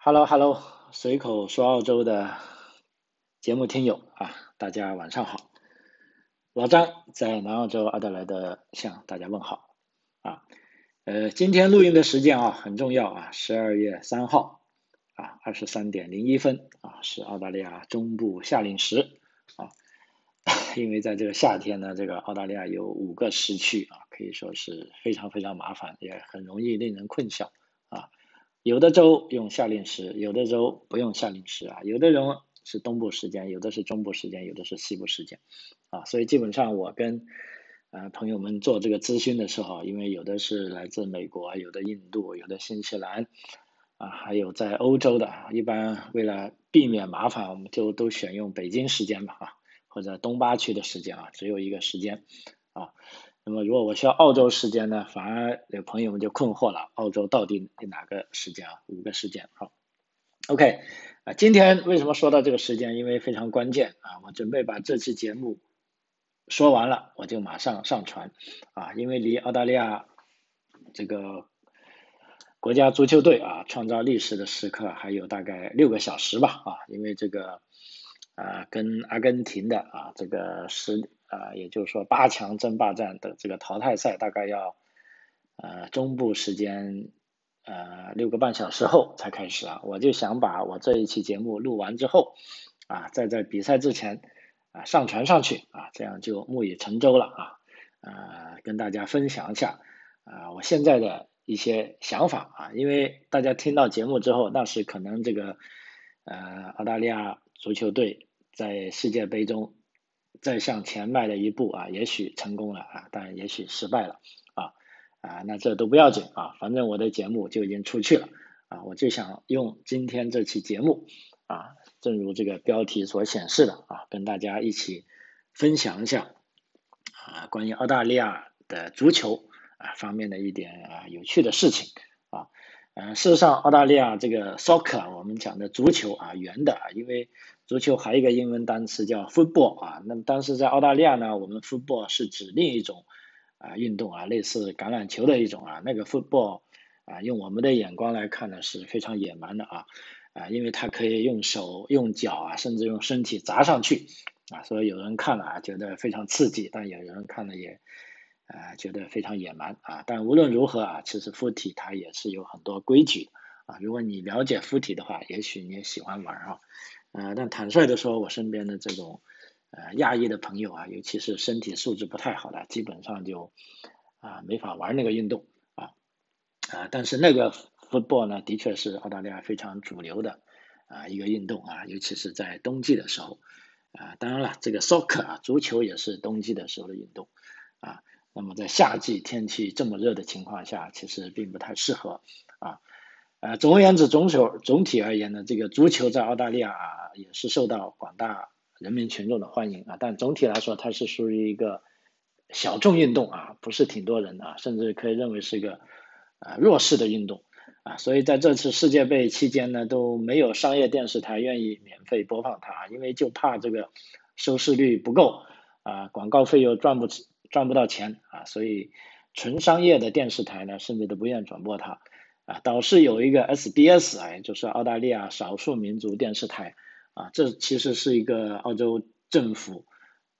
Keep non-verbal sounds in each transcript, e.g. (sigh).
Hello Hello，随口说澳洲的节目听友啊，大家晚上好。老张在南澳洲阿德莱德向大家问好啊。呃，今天录音的时间啊很重要啊，十二月三号啊二十三点零一分啊是澳大利亚中部夏令时啊。(laughs) 因为在这个夏天呢，这个澳大利亚有五个时区啊，可以说是非常非常麻烦，也很容易令人困晓啊。有的州用夏令时，有的州不用夏令时啊。有的人是东部时间，有的是中部时间，有的是西部时间啊。所以基本上我跟呃朋友们做这个咨询的时候，因为有的是来自美国，有的印度，有的新西兰啊，还有在欧洲的，一般为了避免麻烦，我们就都选用北京时间吧啊。或者东八区的时间啊，只有一个时间啊。那么如果我需要澳洲时间呢，反而有朋友们就困惑了，澳洲到底哪个时间啊？五个时间好。OK 啊，今天为什么说到这个时间？因为非常关键啊，我准备把这期节目说完了，我就马上上传啊，因为离澳大利亚这个国家足球队啊创造历史的时刻还有大概六个小时吧啊，因为这个。啊，跟阿根廷的啊这个十啊，也就是说八强争霸战的这个淘汰赛，大概要呃中部时间呃六个半小时后才开始啊。我就想把我这一期节目录完之后啊，再在比赛之前啊上传上去啊，这样就木已成舟了啊。呃，跟大家分享一下啊我现在的一些想法啊，因为大家听到节目之后，那时可能这个呃澳大利亚足球队。在世界杯中再向前迈了一步啊，也许成功了啊，但也许失败了啊啊，那这都不要紧啊，反正我的节目就已经出去了啊，我就想用今天这期节目啊，正如这个标题所显示的啊，跟大家一起分享一下啊，关于澳大利亚的足球啊方面的一点啊有趣的事情啊，嗯，事实上澳大利亚这个 soccer 我们讲的足球啊，圆的啊，因为足球还有一个英文单词叫 football 啊，那么当时在澳大利亚呢，我们 football 是指另一种啊运动啊，类似橄榄球的一种啊，那个 football 啊，用我们的眼光来看呢是非常野蛮的啊啊，因为它可以用手、用脚啊，甚至用身体砸上去啊，所以有人看了啊觉得非常刺激，但有人看了也啊觉得非常野蛮啊。但无论如何啊，其实 f o o t 它也是有很多规矩啊，如果你了解 f o o t 的话，也许你也喜欢玩啊。呃，但坦率的说，我身边的这种呃亚裔的朋友啊，尤其是身体素质不太好的，基本上就啊没法玩那个运动啊啊，但是那个 football 呢，的确是澳大利亚非常主流的啊一个运动啊，尤其是在冬季的时候啊，当然了，这个 soccer 啊，足球也是冬季的时候的运动啊，那么在夏季天气这么热的情况下，其实并不太适合。呃，总而言之，总球总体而言呢，这个足球在澳大利亚啊也是受到广大人民群众的欢迎啊。但总体来说，它是属于一个小众运动啊，不是挺多人啊，甚至可以认为是一个啊弱势的运动啊。所以在这次世界杯期间呢，都没有商业电视台愿意免费播放它，因为就怕这个收视率不够啊，广告费又赚不赚不到钱啊，所以纯商业的电视台呢，甚至都不愿转播它。啊，导致有一个 SBS 啊，就是澳大利亚少数民族电视台啊，这其实是一个澳洲政府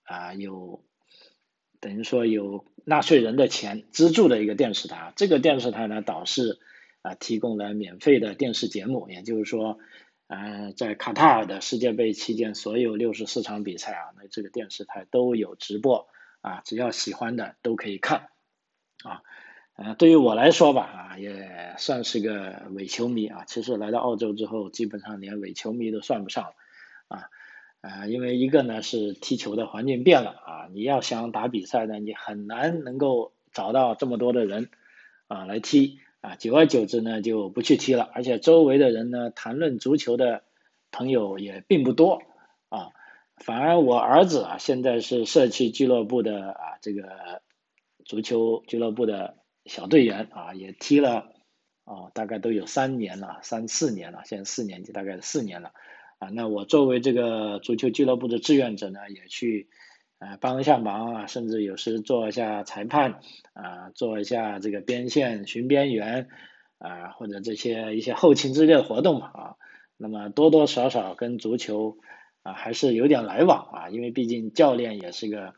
啊有等于说有纳税人的钱资助的一个电视台。这个电视台呢，导致啊提供了免费的电视节目，也就是说，呃，在卡塔尔的世界杯期间，所有六十四场比赛啊，那这个电视台都有直播啊，只要喜欢的都可以看啊。呃，对于我来说吧，啊，也算是个伪球迷啊。其实来到澳洲之后，基本上连伪球迷都算不上了，啊，啊，因为一个呢是踢球的环境变了啊，你要想打比赛呢，你很难能够找到这么多的人啊来踢啊，久而久之呢就不去踢了，而且周围的人呢谈论足球的朋友也并不多啊，反而我儿子啊现在是社区俱乐部的啊这个足球俱乐部的。小队员啊，也踢了啊，大概都有三年了，三四年了，现在四年级，大概四年了啊。那我作为这个足球俱乐部的志愿者呢，也去啊帮一下忙啊，甚至有时做一下裁判啊，做一下这个边线巡边员啊或者这些一些后勤之类的活动嘛啊，那么多多少少跟足球啊还是有点来往啊，因为毕竟教练也是个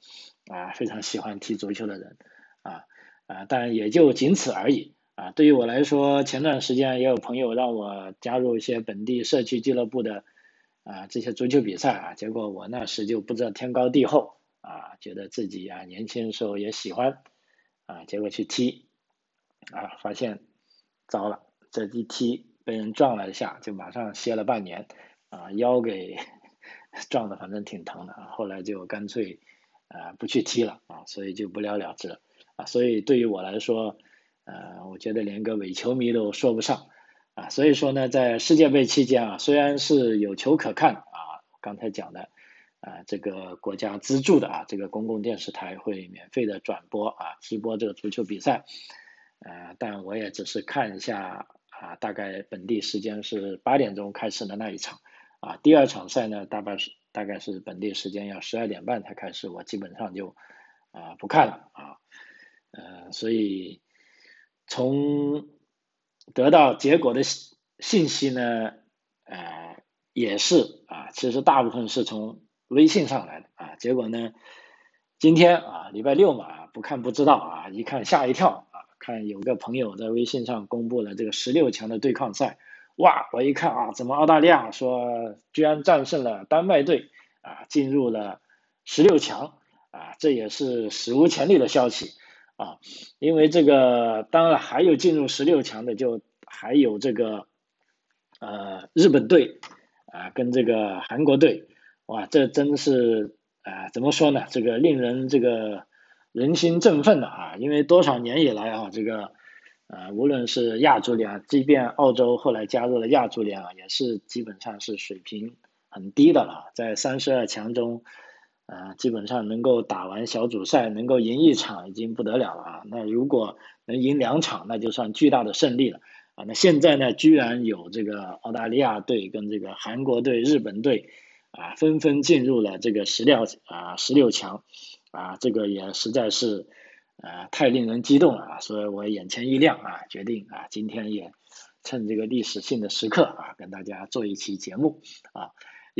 啊非常喜欢踢足球的人啊啊，但也就仅此而已啊。对于我来说，前段时间也有朋友让我加入一些本地社区俱乐部的啊这些足球比赛啊，结果我那时就不知道天高地厚啊，觉得自己啊年轻的时候也喜欢啊，结果去踢啊，发现糟了，这一踢被人撞了一下，就马上歇了半年啊，腰给 (laughs) 撞的反正挺疼的啊，后来就干脆啊不去踢了啊，所以就不了了之了所以对于我来说。呃，我觉得连个伪球迷都说不上啊，所以说呢，在世界杯期间啊，虽然是有球可看啊，刚才讲的啊，这个国家资助的啊，这个公共电视台会免费的转播啊，直播这个足球比赛，呃，但我也只是看一下啊，大概本地时间是八点钟开始的那一场啊，第二场赛呢，大概是大概是本地时间要十二点半才开始，我基本上就啊不看了啊，呃，所以。从得到结果的信信息呢，呃，也是啊，其实大部分是从微信上来的啊。结果呢，今天啊，礼拜六嘛，不看不知道啊，一看吓一跳啊，看有个朋友在微信上公布了这个十六强的对抗赛，哇，我一看啊，怎么澳大利亚说居然战胜了丹麦队啊，进入了十六强啊，这也是史无前例的消息。啊，因为这个当然还有进入十六强的，就还有这个呃日本队啊跟这个韩国队，哇，这真是啊怎么说呢？这个令人这个人心振奋的啊！因为多少年以来啊，这个呃无论是亚足联，即便澳洲后来加入了亚足联啊，也是基本上是水平很低的了，在三十二强中。啊，基本上能够打完小组赛，能够赢一场已经不得了了啊！那如果能赢两场，那就算巨大的胜利了啊！那现在呢，居然有这个澳大利亚队跟这个韩国队、日本队啊，纷纷进入了这个十六啊十六强啊，这个也实在是啊太令人激动了啊！所以我眼前一亮啊，决定啊今天也趁这个历史性的时刻啊，跟大家做一期节目啊。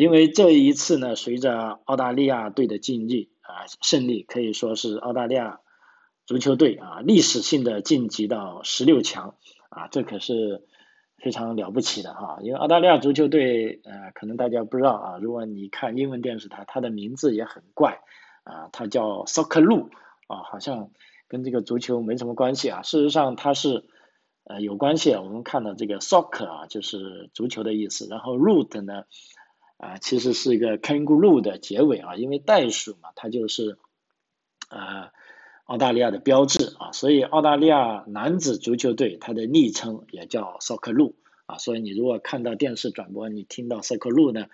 因为这一次呢，随着澳大利亚队的晋级啊胜利，可以说是澳大利亚足球队啊历史性的晋级到十六强啊，这可是非常了不起的哈。因为澳大利亚足球队呃，可能大家不知道啊，如果你看英文电视台，它的名字也很怪啊，它叫 Socceroo 啊，好像跟这个足球没什么关系啊。事实上它是呃有关系，我们看到这个 Soccer 啊，就是足球的意思，然后 Root 呢。啊，其实是一个 kangaroo 的结尾啊，因为袋鼠嘛，它就是啊澳大利亚的标志啊，所以澳大利亚男子足球队它的昵称也叫 Socceroo 啊，所以你如果看到电视转播，你听到 Socceroo 呢，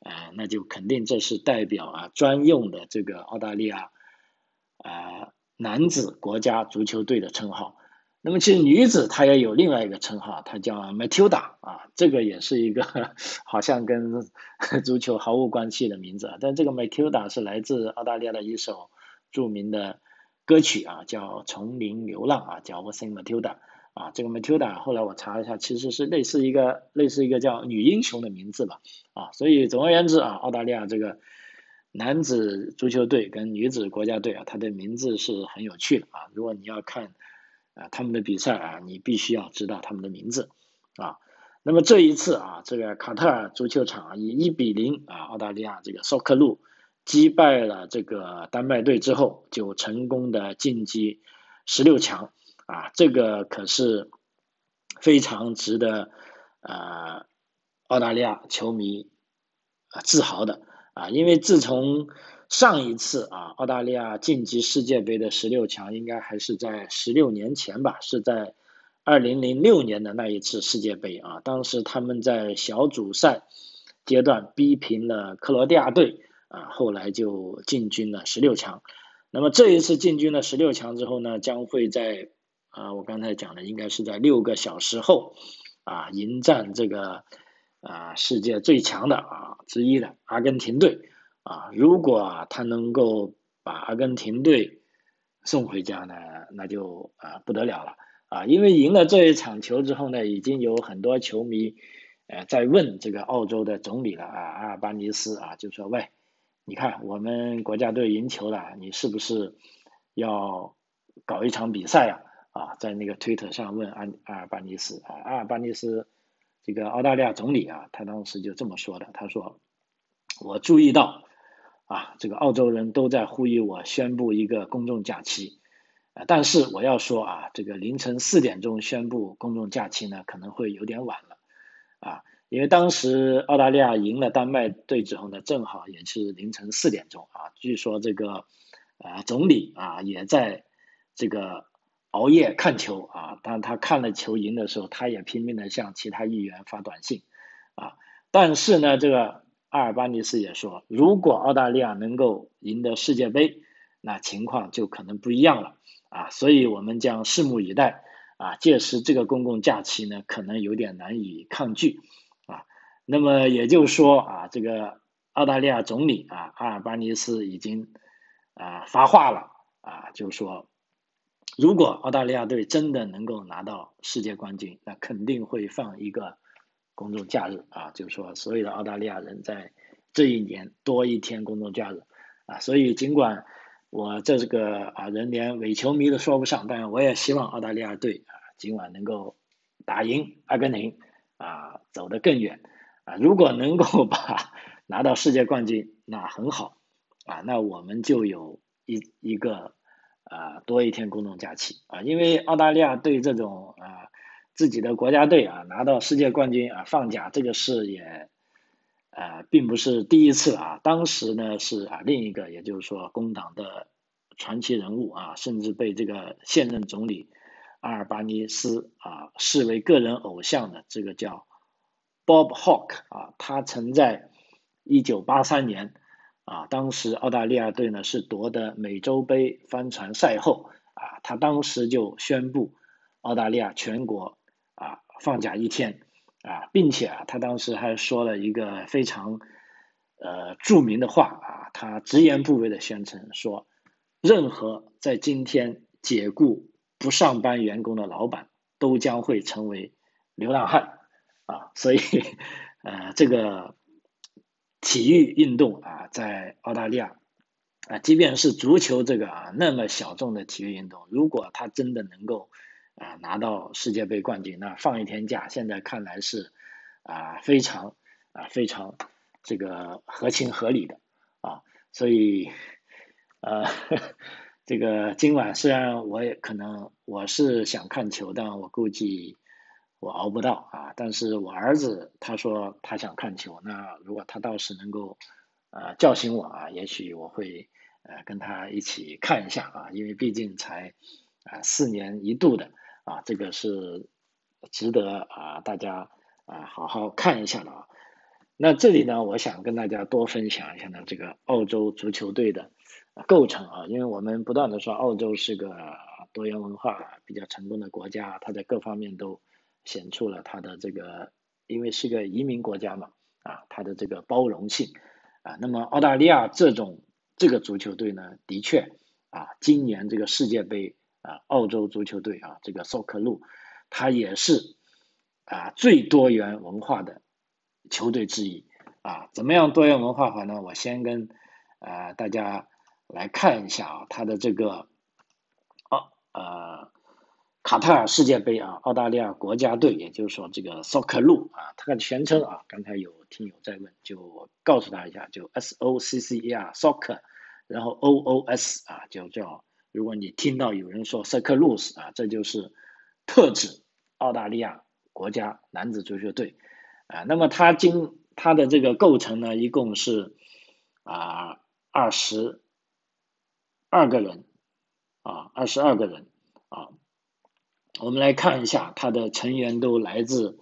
啊，那就肯定这是代表啊专用的这个澳大利亚啊男子国家足球队的称号。那么其实女子她也有另外一个称号，她叫 Matilda 啊，这个也是一个好像跟 (laughs) 足球毫无关系的名字，但这个 Matilda 是来自澳大利亚的一首著名的歌曲啊，叫《丛林流浪》啊，叫 What's in Matilda 啊，这个 Matilda 后来我查了一下，其实是类似一个类似一个叫女英雄的名字吧啊，所以总而言之啊，澳大利亚这个男子足球队跟女子国家队啊，它的名字是很有趣的啊，如果你要看。啊，他们的比赛啊，你必须要知道他们的名字啊。那么这一次啊，这个卡特尔足球场以一比零啊，澳大利亚这个索克路击败了这个丹麦队之后，就成功的晋级十六强啊。这个可是非常值得呃澳大利亚球迷啊自豪的啊，因为自从上一次啊，澳大利亚晋级世界杯的十六强，应该还是在十六年前吧，是在二零零六年的那一次世界杯啊。当时他们在小组赛阶段逼平了克罗地亚队啊，后来就进军了十六强。那么这一次进军了十六强之后呢，将会在啊，我刚才讲的应该是在六个小时后啊，迎战这个啊世界最强的啊之一的阿根廷队。啊，如果啊他能够把阿根廷队送回家呢，那就啊不得了了啊，因为赢了这一场球之后呢，已经有很多球迷呃在问这个澳洲的总理了啊，阿尔巴尼斯啊，就说喂，你看我们国家队赢球了，你是不是要搞一场比赛啊？啊，在那个推特上问安阿尔巴尼斯啊，阿尔巴尼斯这个澳大利亚总理啊，他当时就这么说的，他说我注意到啊，这个澳洲人都在呼吁我宣布一个公众假期，啊，但是我要说啊，这个凌晨四点钟宣布公众假期呢，可能会有点晚了啊，因为当时澳大利亚赢了丹麦队之后呢，正好也是凌晨四点钟啊，据说这个啊总理啊也在这个。熬夜看球啊，当他看了球赢的时候，他也拼命的向其他议员发短信啊。但是呢，这个阿尔巴尼斯也说，如果澳大利亚能够赢得世界杯，那情况就可能不一样了啊。所以我们将拭目以待啊。届时这个公共假期呢，可能有点难以抗拒啊。那么也就是说啊，这个澳大利亚总理啊阿尔巴尼斯已经啊发话了啊，就说。如果澳大利亚队真的能够拿到世界冠军，那肯定会放一个公众假日啊，就是说所有的澳大利亚人在这一年多一天公众假日啊。所以尽管我这个啊人连伪球迷都说不上，但我也希望澳大利亚队啊今晚能够打赢阿根廷啊，走得更远啊。如果能够把 (laughs) 拿到世界冠军，那很好啊，那我们就有一一个。啊，多一天公众假期啊，因为澳大利亚对这种啊自己的国家队啊拿到世界冠军啊放假这个事也啊并不是第一次啊，当时呢是啊另一个也就是说工党的传奇人物啊，甚至被这个现任总理阿尔巴尼斯啊视为个人偶像的这个叫 Bob Hawke 啊，他曾在一九八三年。啊，当时澳大利亚队呢是夺得美洲杯帆船赛后，啊，他当时就宣布澳大利亚全国放假一天，啊，并且啊，他当时还说了一个非常呃著名的话啊，他直言不讳的宣称说，任何在今天解雇不上班员工的老板都将会成为流浪汉，啊，所以呃这个。体育运动啊，在澳大利亚啊，即便是足球这个啊那么小众的体育运动，如果他真的能够啊拿到世界杯冠军，那放一天假，现在看来是啊非常啊非常这个合情合理的啊，所以呃 (laughs) 这个今晚虽然我也可能我是想看球，但我估计。我熬不到啊，但是我儿子他说他想看球，那如果他倒是能够呃叫醒我啊，也许我会呃跟他一起看一下啊，因为毕竟才啊四年一度的啊，这个是值得啊大家啊好好看一下的啊。那这里呢，我想跟大家多分享一下呢这个澳洲足球队的构成啊，因为我们不断的说澳洲是个多元文化比较成功的国家，它在各方面都。显出了它的这个，因为是个移民国家嘛，啊，它的这个包容性，啊，那么澳大利亚这种这个足球队呢，的确，啊，今年这个世界杯啊，澳洲足球队啊，这个索克路，它也是啊最多元文化的球队之一，啊，怎么样多元文化法呢？我先跟呃大家来看一下啊，它的这个，哦，呃。卡塔尔世界杯啊，澳大利亚国家队，也就是说这个 Soccer 路啊，它的全称啊，刚才有听友在问，就告诉他一下，就 S O C C E R Soccer，然后 O O S 啊，就叫，如果你听到有人说 Soccer 路啊，这就是特指澳大利亚国家男子足球队啊。那么它经它的这个构成呢，一共是啊二十二个人啊，二十二个人啊。我们来看一下，他的成员都来自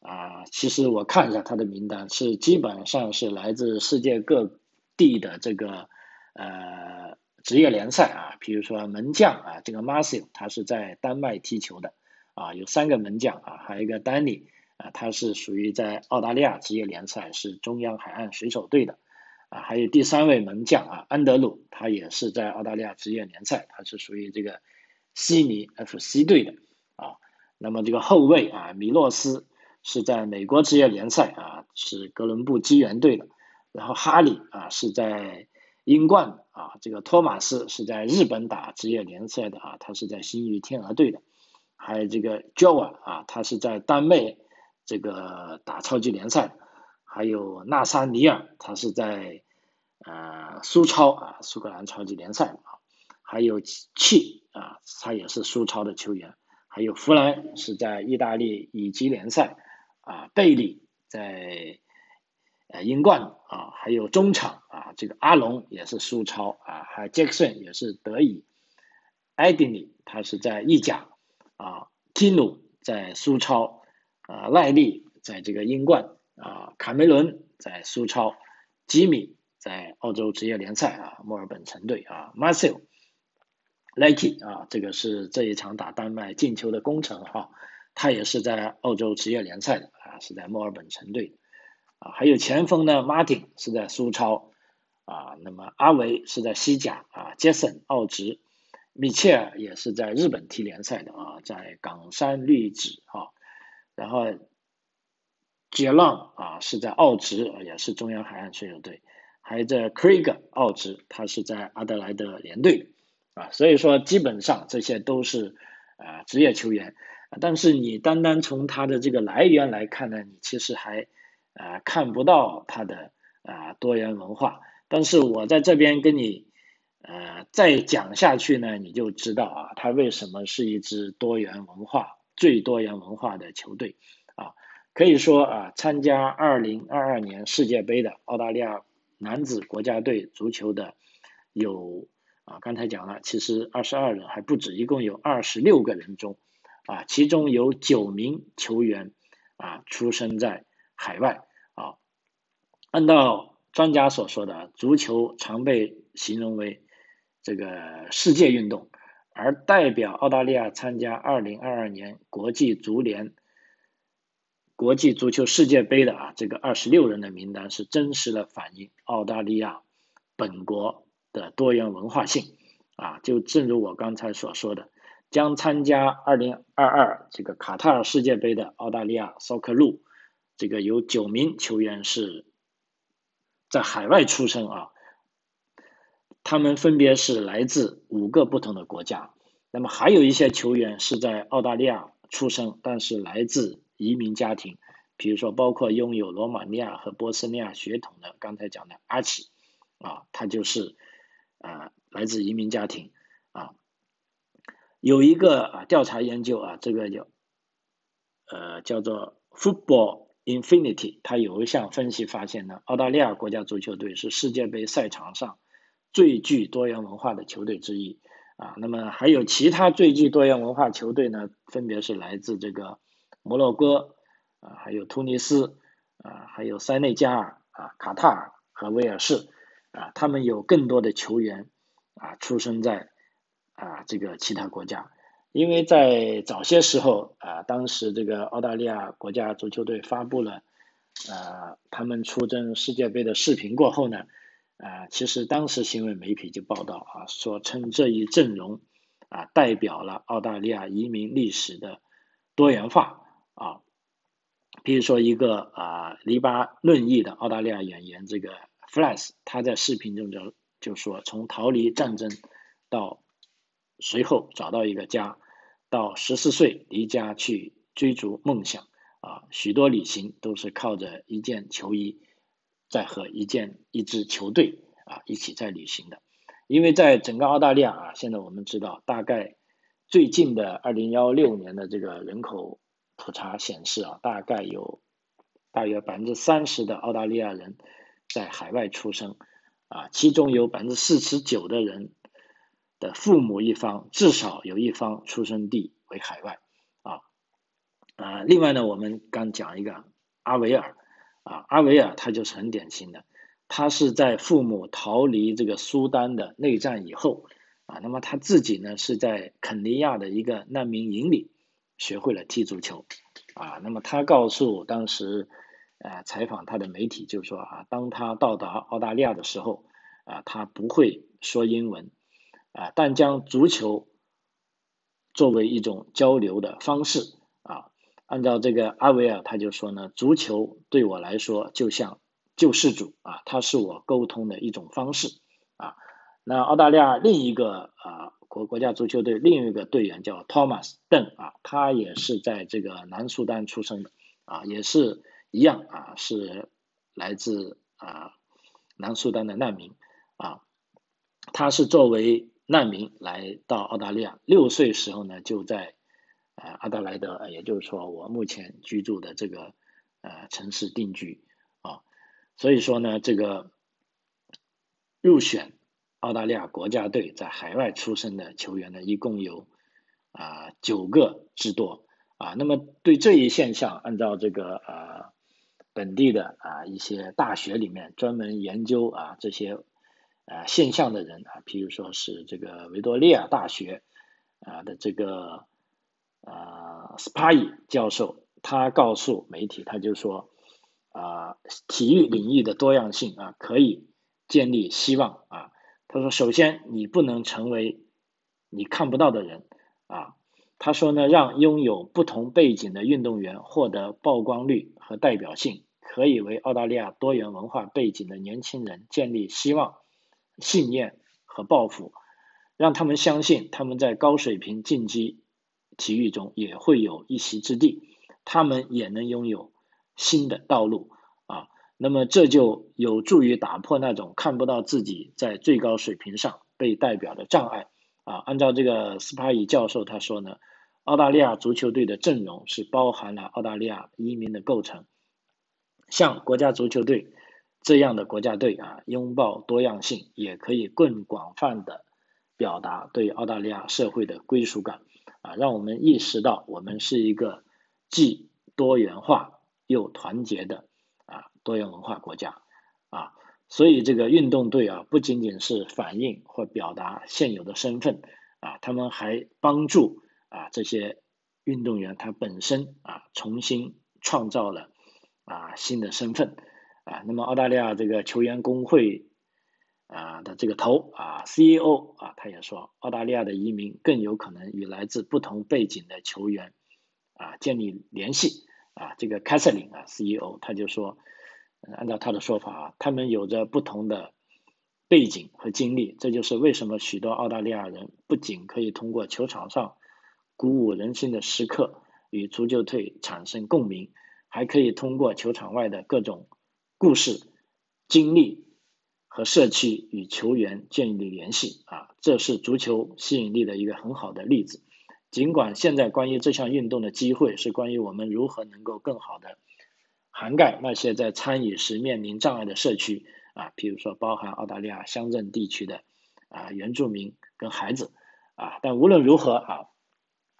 啊，其实我看一下他的名单，是基本上是来自世界各地的这个呃职业联赛啊，比如说门将啊，这个 Marcel 他是在丹麦踢球的啊，有三个门将啊，还有一个 Danny 啊，他是属于在澳大利亚职业联赛是中央海岸水手队的啊，还有第三位门将啊，安德鲁，他也是在澳大利亚职业联赛，他是属于这个悉尼 FC 队的。啊，那么这个后卫啊，米洛斯是在美国职业联赛啊，是哥伦布机缘队的。然后哈里啊是在英冠啊，这个托马斯是在日本打职业联赛的啊，他是在新域天鹅队的。还有这个 Joa 啊，他是在丹麦这个打超级联赛。还有纳萨尼尔，他是在呃苏超啊，苏格兰超级联赛啊。还有契啊，他也是苏超的球员。还有弗兰是在意大利乙级联赛啊，贝利在呃英冠啊，还有中场啊，这个阿隆也是苏超啊，还有杰克逊也是德乙，艾迪尼他是在意甲啊，基努在苏超啊，赖利在这个英冠啊，卡梅伦在苏超，吉米在澳洲职业联赛啊，墨尔本城队啊，Marcel。Lucky 啊，这个是这一场打丹麦进球的功臣哈，他也是在澳洲职业联赛的啊，是在墨尔本城队的啊，还有前锋呢，Martin 是在苏超啊，那么阿维是在西甲啊，Jason 澳职，米切尔也是在日本踢联赛的啊，在冈山绿子啊，然后杰浪啊是在澳职，也是中央海岸水手队，还有这 Craig 澳职，他是在阿德莱德联队。啊，所以说基本上这些都是啊职业球员，但是你单单从他的这个来源来看呢，你其实还啊看不到他的啊多元文化。但是我在这边跟你呃再讲下去呢，你就知道啊，他为什么是一支多元文化最多元文化的球队啊？可以说啊，参加二零二二年世界杯的澳大利亚男子国家队足球的有。啊，刚才讲了，其实二十二人还不止，一共有二十六个人中，啊，其中有九名球员啊出生在海外啊。按照专家所说的，足球常被形容为这个世界运动，而代表澳大利亚参加二零二二年国际足联国际足球世界杯的啊这个二十六人的名单，是真实的反映澳大利亚本国。的多元文化性啊，就正如我刚才所说的，将参加二零二二这个卡塔尔世界杯的澳大利亚骚克路，这个有九名球员是在海外出生啊，他们分别是来自五个不同的国家，那么还有一些球员是在澳大利亚出生，但是来自移民家庭，比如说包括拥有罗马尼亚和波斯尼亚血统的刚才讲的阿奇啊，他就是。啊，来自移民家庭啊，有一个啊调查研究啊，这个叫呃叫做 Football Infinity，它有一项分析发现呢，澳大利亚国家足球队是世界杯赛场上最具多元文化的球队之一啊。那么还有其他最具多元文化球队呢，分别是来自这个摩洛哥啊，还有突尼斯啊，还有塞内加尔啊、卡塔尔和威尔士。啊，他们有更多的球员啊，出生在啊这个其他国家，因为在早些时候啊，当时这个澳大利亚国家足球队发布了呃他们出征世界杯的视频过后呢，啊，其实当时新闻媒体就报道啊，说称这一阵容啊代表了澳大利亚移民历史的多元化啊，比如说一个啊黎巴嫩裔的澳大利亚演员这个。Flash，他在视频中就就说，从逃离战争到随后找到一个家，到十四岁离家去追逐梦想，啊，许多旅行都是靠着一件球衣，在和一件一支球队啊一起在旅行的。因为在整个澳大利亚啊，现在我们知道，大概最近的二零幺六年的这个人口普查显示啊，大概有大约百分之三十的澳大利亚人。在海外出生，啊，其中有百分之四十九的人的父母一方至少有一方出生地为海外，啊，啊，另外呢，我们刚讲一个阿维尔，啊，阿维尔他就是很典型的，他是在父母逃离这个苏丹的内战以后，啊，那么他自己呢是在肯尼亚的一个难民营里学会了踢足球，啊，那么他告诉当时。呃，采访他的媒体就说啊，当他到达澳大利亚的时候，啊，他不会说英文，啊，但将足球作为一种交流的方式啊，按照这个阿维尔他就说呢，足球对我来说就像救世主啊，它是我沟通的一种方式啊。那澳大利亚另一个啊国国家足球队另一个队员叫 Thomas 邓啊，他也是在这个南苏丹出生的啊，也是一样啊，是来自啊南苏丹的难民啊，他是作为难民来到澳大利亚，六岁时候呢就在呃阿德莱德，也就是说我目前居住的这个呃城市定居啊，所以说呢这个入选。澳大利亚国家队在海外出生的球员呢，一共有啊九个之多啊。那么对这一现象，按照这个呃本地的啊一些大学里面专门研究啊这些呃现象的人啊，譬如说是这个维多利亚大学啊的这个呃斯帕伊教授，他告诉媒体，他就说啊体育领域的多样性啊可以建立希望啊。他说：“首先，你不能成为你看不到的人啊。”他说呢，让拥有不同背景的运动员获得曝光率和代表性，可以为澳大利亚多元文化背景的年轻人建立希望、信念和抱负，让他们相信他们在高水平竞技体育中也会有一席之地，他们也能拥有新的道路啊。那么这就有助于打破那种看不到自己在最高水平上被代表的障碍啊！按照这个斯帕伊教授他说呢，澳大利亚足球队的阵容是包含了澳大利亚移民的构成，像国家足球队这样的国家队啊，拥抱多样性，也可以更广泛的表达对澳大利亚社会的归属感啊，让我们意识到我们是一个既多元化又团结的啊。多元文化国家啊，所以这个运动队啊，不仅仅是反映或表达现有的身份啊，他们还帮助啊这些运动员他本身啊重新创造了啊新的身份啊。那么澳大利亚这个球员工会啊的这个头啊 CEO 啊，他也说，澳大利亚的移民更有可能与来自不同背景的球员啊建立联系啊。这个 c a s s i n 啊 CEO 他就说。按照他的说法啊，他们有着不同的背景和经历，这就是为什么许多澳大利亚人不仅可以通过球场上鼓舞人心的时刻与足球队产生共鸣，还可以通过球场外的各种故事、经历和社区与球员建立联系啊，这是足球吸引力的一个很好的例子。尽管现在关于这项运动的机会是关于我们如何能够更好的。涵盖那些在参与时面临障碍的社区啊，譬如说包含澳大利亚乡镇地区的啊原住民跟孩子啊，但无论如何啊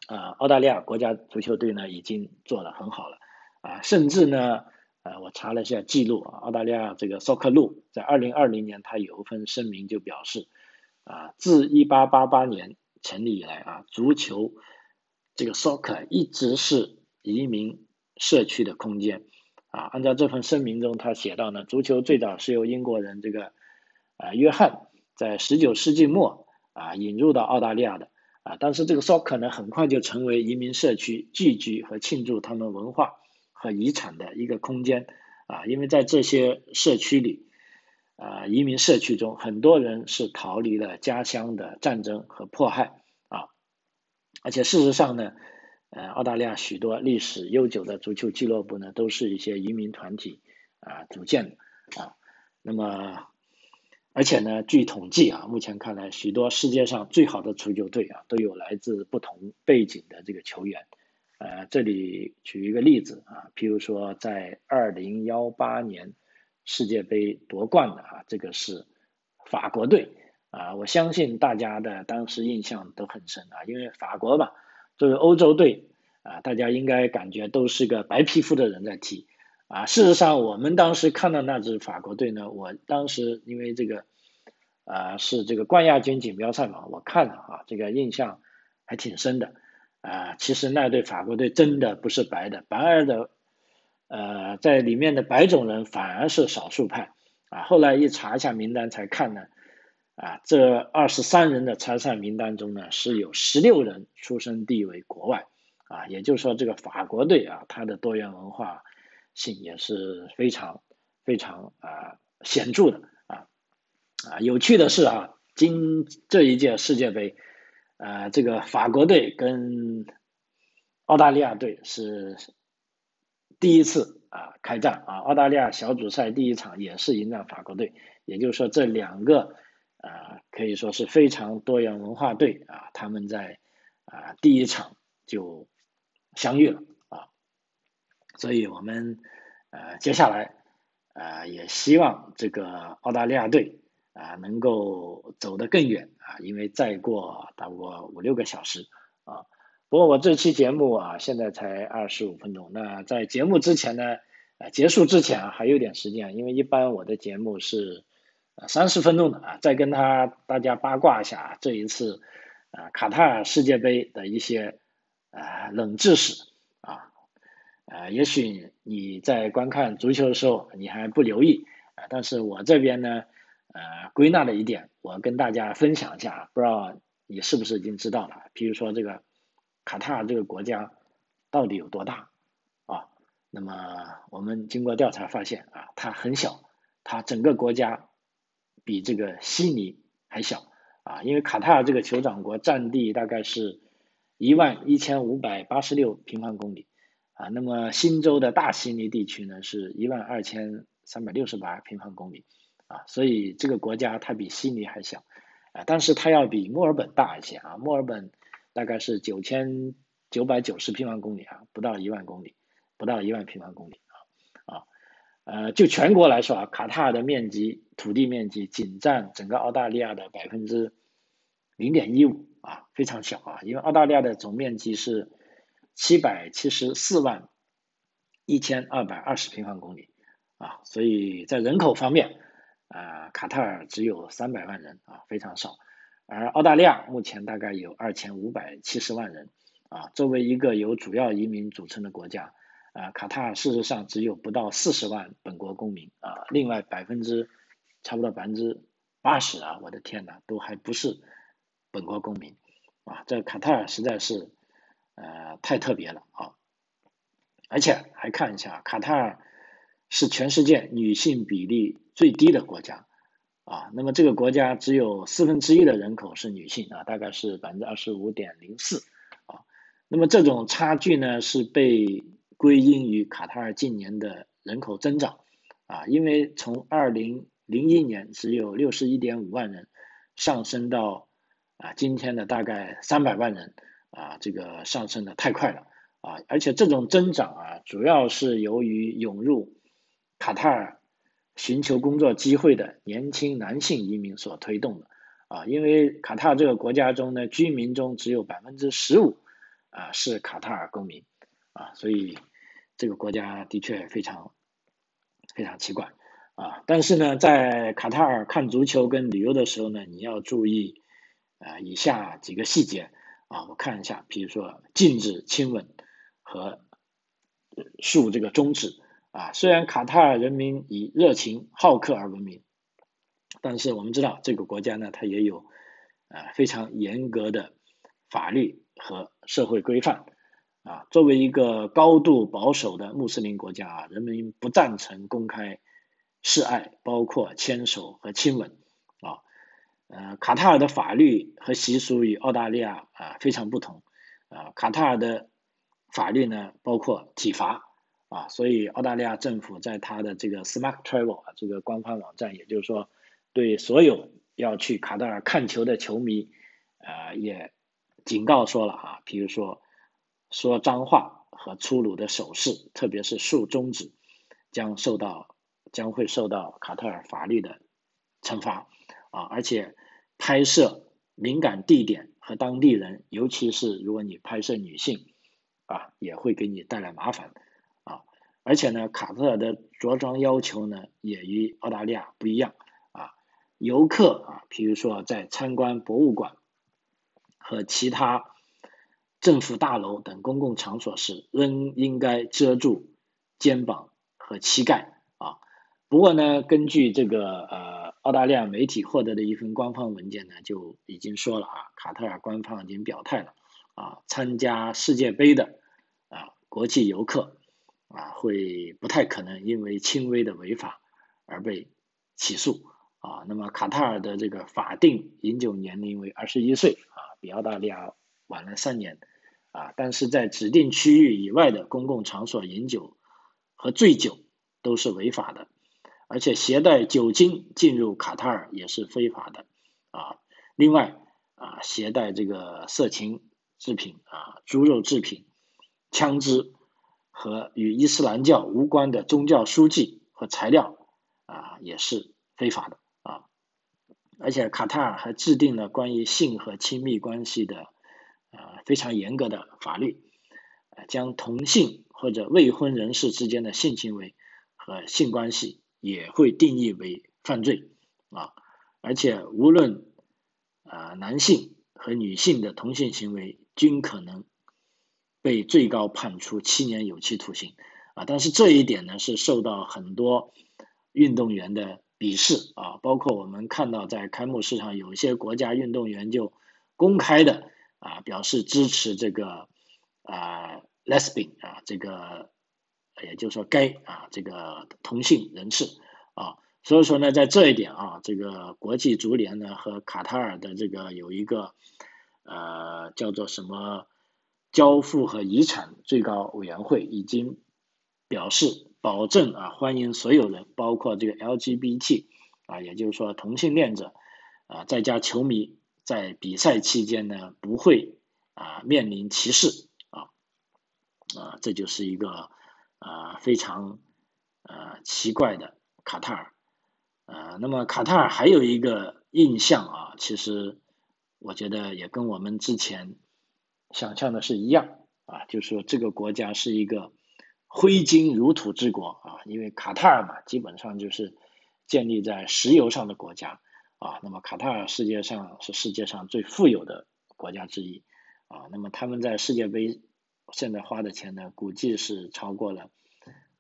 啊，澳大利亚国家足球队呢已经做得很好了啊，甚至呢呃我查了一下记录啊，澳大利亚这个 Soccer 路在二零二零年他有一份声明就表示啊，自一八八八年成立以来啊，足球这个 Soccer 一直是移民社区的空间。啊，按照这份声明中，他写到呢，足球最早是由英国人这个啊约翰在十九世纪末啊引入到澳大利亚的啊，但是这个 soccer 呢很快就成为移民社区聚居和庆祝他们文化和遗产的一个空间啊，因为在这些社区里啊移民社区中，很多人是逃离了家乡的战争和迫害啊，而且事实上呢。呃，澳大利亚许多历史悠久的足球俱乐部呢，都是一些移民团体啊组建的啊。那么，而且呢，据统计啊，目前看来，许多世界上最好的足球队啊，都有来自不同背景的这个球员。呃，这里举一个例子啊，譬如说，在二零幺八年世界杯夺冠的啊，这个是法国队啊。我相信大家的当时印象都很深啊，因为法国吧。作为欧洲队啊，大家应该感觉都是个白皮肤的人在踢啊。事实上，我们当时看到那支法国队呢，我当时因为这个啊是这个冠亚军锦标赛嘛，我看了啊，这个印象还挺深的啊。其实那队法国队真的不是白的，反而的呃在里面的白种人反而是少数派啊。后来一查一下名单才看呢。啊，这二十三人的参赛名单中呢，是有十六人出生地为国外，啊，也就是说这个法国队啊，它的多元文化性也是非常非常啊显著的啊啊，有趣的是啊，今这一届世界杯，呃，这个法国队跟澳大利亚队是第一次啊开战啊，澳大利亚小组赛第一场也是迎战法国队，也就是说这两个啊可以说是非常多元文化队啊，他们在啊第一场就相遇了啊，所以我们呃接下来呃也希望这个澳大利亚队啊能够走得更远啊，因为再过大过五六个小时啊。不过我这期节目啊，现在才二十五分钟。那在节目之前呢，呃，结束之前，还有点时间，因为一般我的节目是呃三十分钟的啊。再跟他大家八卦一下这一次啊卡塔尔世界杯的一些呃冷知识啊，呃，也许你在观看足球的时候你还不留意啊，但是我这边呢，呃，归纳了一点，我跟大家分享一下，不知道你是不是已经知道了？比如说这个。卡塔尔这个国家到底有多大啊？那么我们经过调查发现啊，它很小，它整个国家比这个悉尼还小啊。因为卡塔尔这个酋长国占地大概是一万一千五百八十六平方公里啊，那么新州的大悉尼地区呢是一万二千三百六十八平方公里啊，所以这个国家它比悉尼还小啊，但是它要比墨尔本大一些啊，墨尔本。大概是九千九百九十平方公里啊，不到一万公里，不到一万平方公里啊啊，呃，就全国来说啊，卡塔尔的面积土地面积仅占整个澳大利亚的百分之零点一五啊，非常小啊，因为澳大利亚的总面积是七百七十四万一千二百二十平方公里啊，所以在人口方面啊，卡塔尔只有三百万人啊，非常少。而澳大利亚目前大概有二千五百七十万人，啊，作为一个由主要移民组成的国家，啊，卡塔尔事实上只有不到四十万本国公民，啊，另外百分之差不多百分之八十啊，我的天呐，都还不是本国公民，啊，这卡塔尔实在是呃太特别了啊，而且还看一下，卡塔尔是全世界女性比例最低的国家。啊，那么这个国家只有四分之一的人口是女性啊，大概是百分之二十五点零四啊。那么这种差距呢，是被归因于卡塔尔近年的人口增长啊，因为从二零零一年只有六十一点五万人，上升到啊今天的大概三百万人啊，这个上升的太快了啊，而且这种增长啊，主要是由于涌入卡塔尔。寻求工作机会的年轻男性移民所推动的啊，因为卡塔尔这个国家中呢，居民中只有百分之十五啊是卡塔尔公民啊，所以这个国家的确非常非常奇怪啊。但是呢，在卡塔尔看足球跟旅游的时候呢，你要注意啊以下几个细节啊，我看一下，比如说禁止亲吻和竖这个中指。啊，虽然卡塔尔人民以热情好客而闻名，但是我们知道这个国家呢，它也有啊非常严格的法律和社会规范啊。作为一个高度保守的穆斯林国家啊，人民不赞成公开示爱，包括牵手和亲吻啊。呃，卡塔尔的法律和习俗与澳大利亚啊非常不同啊。卡塔尔的法律呢，包括体罚。啊，所以澳大利亚政府在它的这个 Smart Travel 啊这个官方网站，也就是说，对所有要去卡塔尔看球的球迷，呃，也警告说了啊，比如说说脏话和粗鲁的手势，特别是竖中指，将受到将会受到卡塔尔法律的惩罚啊，而且拍摄敏感地点和当地人，尤其是如果你拍摄女性啊，也会给你带来麻烦。而且呢，卡特尔的着装要求呢也与澳大利亚不一样啊。游客啊，比如说在参观博物馆和其他政府大楼等公共场所时，仍应该遮住肩膀和膝盖啊。不过呢，根据这个呃澳大利亚媒体获得的一份官方文件呢，就已经说了啊，卡特尔官方已经表态了啊，参加世界杯的啊国际游客啊会不太可能因为轻微的违法而被起诉啊。那么卡塔尔的这个法定饮酒年龄为二十一岁啊，比澳大利亚晚了三年啊。但是在指定区域以外的公共场所饮酒和醉酒都是违法的，而且携带酒精进入卡塔尔也是非法的啊。另外啊，携带这个色情制品啊、猪肉制品。枪支和与伊斯兰教无关的宗教书籍和材料啊，也是非法的啊。而且卡塔尔还制定了关于性和亲密关系的呃非常严格的法律，将同性或者未婚人士之间的性行为和性关系也会定义为犯罪啊。而且无论啊男性和女性的同性行为均可能。被最高判处七年有期徒刑啊！但是这一点呢，是受到很多运动员的鄙视啊，包括我们看到在开幕式上，有一些国家运动员就公开的啊表示支持这个啊 lesbian 啊这个，也就是说 gay 啊这个同性人士啊，所以说呢，在这一点啊，这个国际足联呢和卡塔尔的这个有一个呃叫做什么？交付和遗产最高委员会已经表示，保证啊欢迎所有人，包括这个 LGBT 啊，也就是说同性恋者啊，在家球迷在比赛期间呢不会啊面临歧视啊啊，这就是一个啊非常呃奇怪的卡塔尔啊。那么卡塔尔还有一个印象啊，其实我觉得也跟我们之前。想象的是一样啊，就是说这个国家是一个挥金如土之国啊，因为卡塔尔嘛，基本上就是建立在石油上的国家啊。那么卡塔尔世界上是世界上最富有的国家之一啊。那么他们在世界杯现在花的钱呢，估计是超过了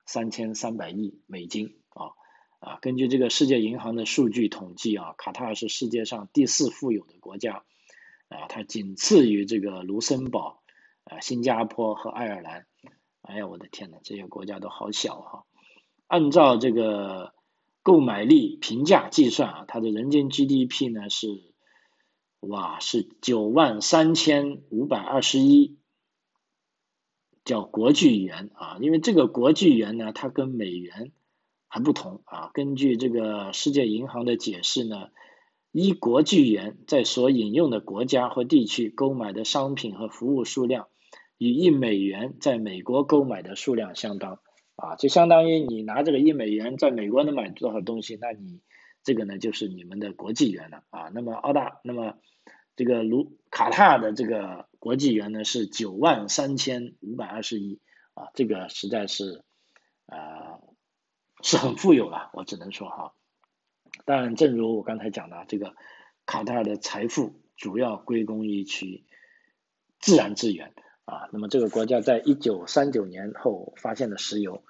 三千三百亿美金啊啊。根据这个世界银行的数据统计啊，卡塔尔是世界上第四富有的国家。啊，它仅次于这个卢森堡、啊新加坡和爱尔兰。哎呀，我的天呐，这些国家都好小哈！按照这个购买力评价计算啊，它的人均 GDP 呢是，哇，是九万三千五百二十一，叫国际元啊。因为这个国际元呢，它跟美元还不同啊。根据这个世界银行的解释呢。一国际元在所引用的国家或地区购买的商品和服务数量，与一美元在美国购买的数量相当，啊，就相当于你拿这个一美元在美国能买多少东西，那你这个呢就是你们的国际元了，啊，那么澳大，那么这个卢卡塔的这个国际元呢是九万三千五百二十一，啊，这个实在是，呃，是很富有了，我只能说哈。当然，正如我刚才讲的，这个卡塔尔的财富主要归功于其自然资源啊。那么，这个国家在一九三九年后发现了石油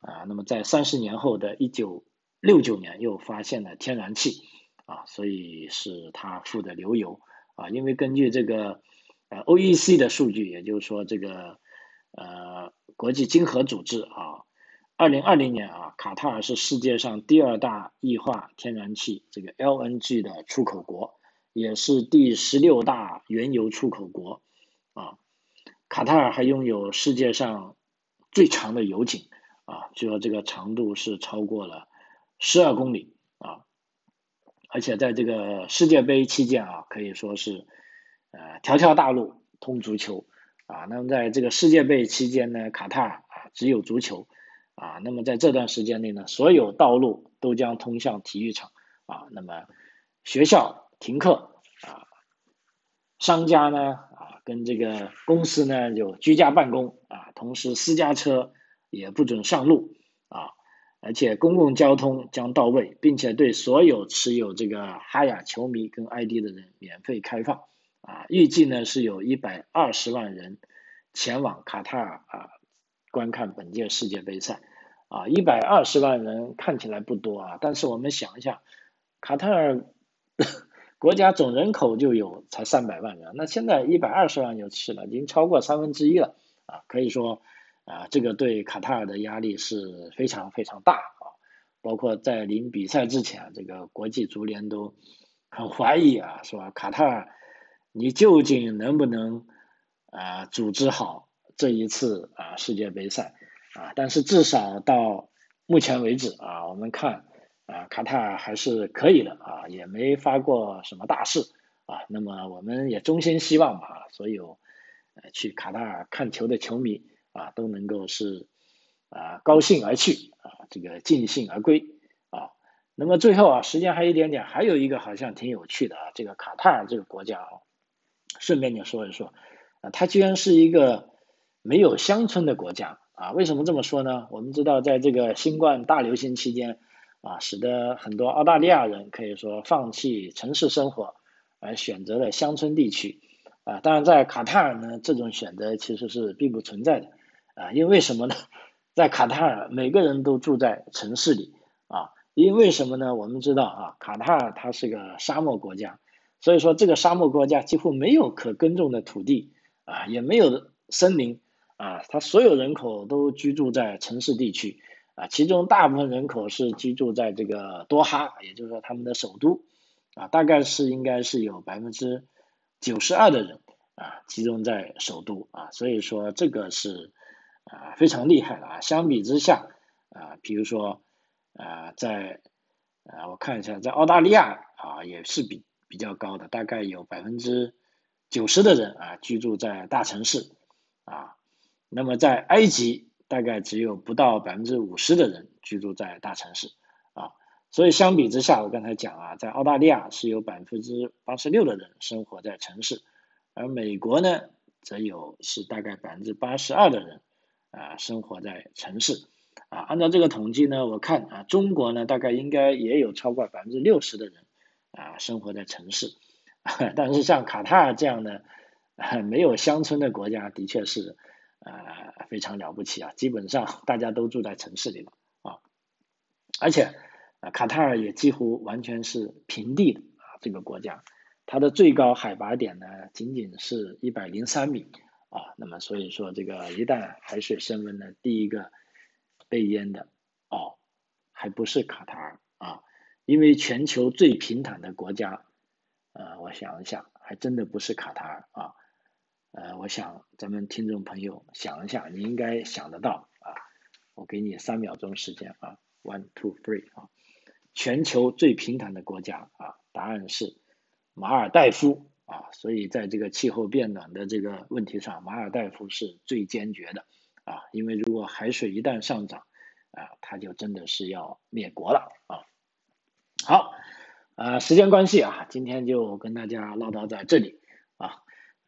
啊，那么在三十年后的一九六九年又发现了天然气啊，所以是它富的流油啊。因为根据这个呃 OEC 的数据，也就是说这个呃国际经合组织啊。二零二零年啊，卡塔尔是世界上第二大液化天然气这个 LNG 的出口国，也是第十六大原油出口国啊。卡塔尔还拥有世界上最长的油井啊，据说这个长度是超过了十二公里啊。而且在这个世界杯期间啊，可以说是呃条条大路通足球啊。那么在这个世界杯期间呢，卡塔尔啊只有足球。啊，那么在这段时间内呢，所有道路都将通向体育场啊。那么学校停课啊，商家呢啊，跟这个公司呢就居家办公啊，同时私家车也不准上路啊，而且公共交通将到位，并且对所有持有这个哈雅球迷跟 ID 的人免费开放啊。预计呢是有一百二十万人前往卡塔尔啊观看本届世界杯赛。啊，一百二十万人看起来不多啊，但是我们想一下，卡塔尔 (laughs) 国家总人口就有才三百万人，那现在一百二十万就去了，已经超过三分之一了啊，可以说啊，这个对卡塔尔的压力是非常非常大啊。包括在临比赛之前，这个国际足联都很怀疑啊，是吧？卡塔尔，你究竟能不能啊组织好这一次啊世界杯赛啊？但是至少到目前为止啊，我们看啊卡塔尔还是可以的啊，也没发过什么大事啊。那么我们也衷心希望吧，所有呃去卡塔尔看球的球迷啊都能够是。啊，高兴而去啊，这个尽兴而归啊。那么最后啊，时间还有一点点，还有一个好像挺有趣的啊，这个卡塔尔这个国家啊，顺便就说一说啊，它居然是一个没有乡村的国家啊。为什么这么说呢？我们知道，在这个新冠大流行期间啊，使得很多澳大利亚人可以说放弃城市生活，而选择了乡村地区啊。当然，在卡塔尔呢，这种选择其实是并不存在的啊，因为什么呢？在卡塔尔，每个人都住在城市里啊，因为什么呢？我们知道啊，卡塔尔它是个沙漠国家，所以说这个沙漠国家几乎没有可耕种的土地啊，也没有森林啊，它所有人口都居住在城市地区啊，其中大部分人口是居住在这个多哈，也就是说他们的首都啊，大概是应该是有百分之九十二的人啊集中在首都啊，所以说这个是。啊，非常厉害的啊！相比之下，啊，比如说，啊，在，啊，我看一下，在澳大利亚啊，也是比比较高的，大概有百分之九十的人啊居住在大城市，啊，那么在埃及大概只有不到百分之五十的人居住在大城市，啊，所以相比之下，我刚才讲啊，在澳大利亚是有百分之八十六的人生活在城市，而美国呢，则有是大概百分之八十二的人。啊，生活在城市，啊，按照这个统计呢，我看啊，中国呢大概应该也有超过百分之六十的人啊生活在城市，(laughs) 但是像卡塔尔这样的没有乡村的国家，的确是啊非常了不起啊，基本上大家都住在城市里了啊，而且啊卡塔尔也几乎完全是平地的啊这个国家，它的最高海拔点呢仅仅是一百零三米。啊，那么所以说，这个一旦海水升温呢，第一个被淹的哦，还不是卡塔尔啊，因为全球最平坦的国家，呃，我想一想，还真的不是卡塔尔啊，我想咱们听众朋友想一下，你应该想得到啊，我给你三秒钟时间啊，one two three 啊，全球最平坦的国家啊，答案是马尔代夫。啊，所以在这个气候变暖的这个问题上，马尔代夫是最坚决的啊，因为如果海水一旦上涨，啊，它就真的是要灭国了啊。好，啊，时间关系啊，今天就跟大家唠叨在这里，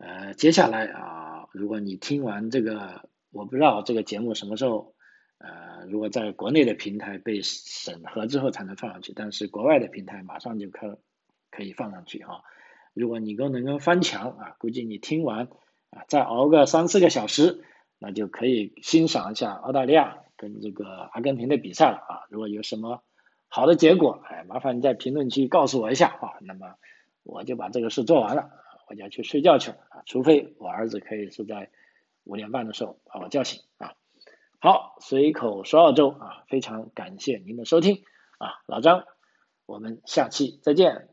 呃，接下来啊，如果你听完这个，我不知道这个节目什么时候，呃，如果在国内的平台被审核之后才能放上去，但是国外的平台马上就可可以放上去哈。如果你够能够翻墙啊，估计你听完啊，再熬个三四个小时，那就可以欣赏一下澳大利亚跟这个阿根廷的比赛了啊。如果有什么好的结果，哎，麻烦你在评论区告诉我一下啊。那么我就把这个事做完了，大家去睡觉去了啊。除非我儿子可以是在五点半的时候把我叫醒啊。好，随口说澳洲啊，非常感谢您的收听啊，老张，我们下期再见。